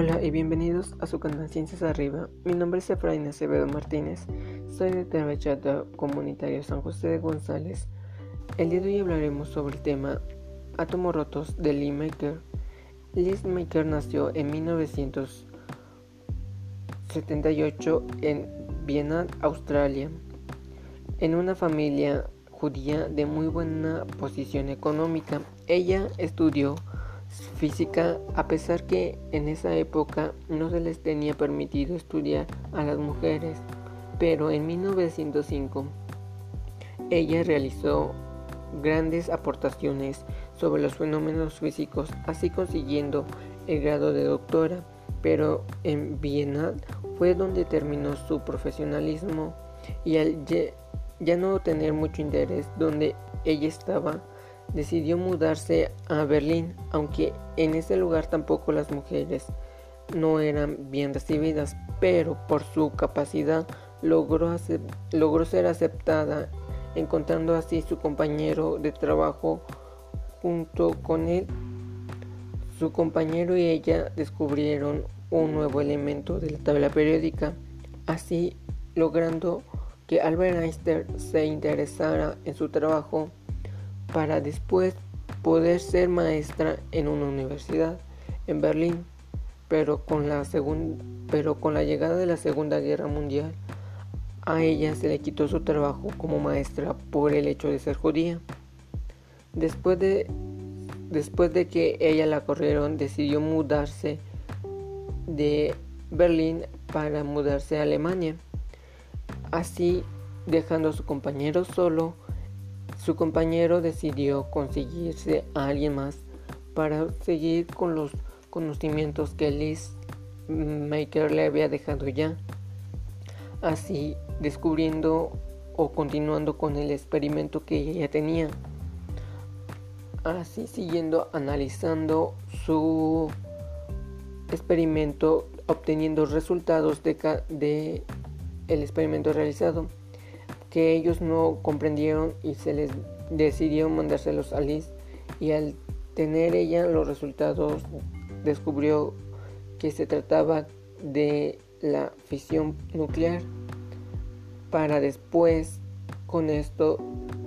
Hola y bienvenidos a su canal Ciencias Arriba. Mi nombre es Efraín Acevedo Martínez. Soy de Terrachata Comunitario San José de González. El día de hoy hablaremos sobre el tema átomos rotos de Lee Maker. Lee Maker nació en 1978 en Viena, Australia, en una familia judía de muy buena posición económica. Ella estudió física a pesar que en esa época no se les tenía permitido estudiar a las mujeres, pero en 1905 ella realizó grandes aportaciones sobre los fenómenos físicos, así consiguiendo el grado de doctora, pero en Viena fue donde terminó su profesionalismo y al ya no tener mucho interés donde ella estaba, decidió mudarse a Berlín, aunque en ese lugar tampoco las mujeres no eran bien recibidas, pero por su capacidad logró, logró ser aceptada, encontrando así su compañero de trabajo junto con él. Su compañero y ella descubrieron un nuevo elemento de la tabla periódica, así logrando que Albert Einstein se interesara en su trabajo para después poder ser maestra en una universidad en Berlín, pero con la pero con la llegada de la Segunda Guerra Mundial a ella se le quitó su trabajo como maestra por el hecho de ser judía. Después de después de que ella la corrieron, decidió mudarse de Berlín para mudarse a Alemania. Así, dejando a su compañero solo, su compañero decidió conseguirse a alguien más para seguir con los conocimientos que Liz Maker le había dejado ya. Así, descubriendo o continuando con el experimento que ella tenía. Así, siguiendo analizando su experimento, obteniendo resultados de, de el experimento realizado, que ellos no comprendieron y se les decidió mandárselos a Liz y al tener ella los resultados descubrió que se trataba de la fisión nuclear para después con esto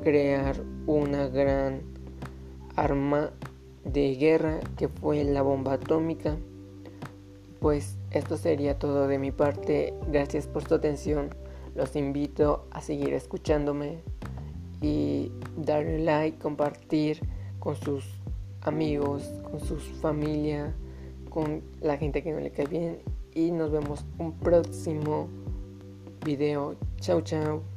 crear una gran arma de guerra que fue la bomba atómica. Pues esto sería todo de mi parte. Gracias por su atención. Los invito a seguir escuchándome y darle like, compartir con sus amigos, con su familia, con la gente que no le cae bien. Y nos vemos un próximo video. Chao, chao.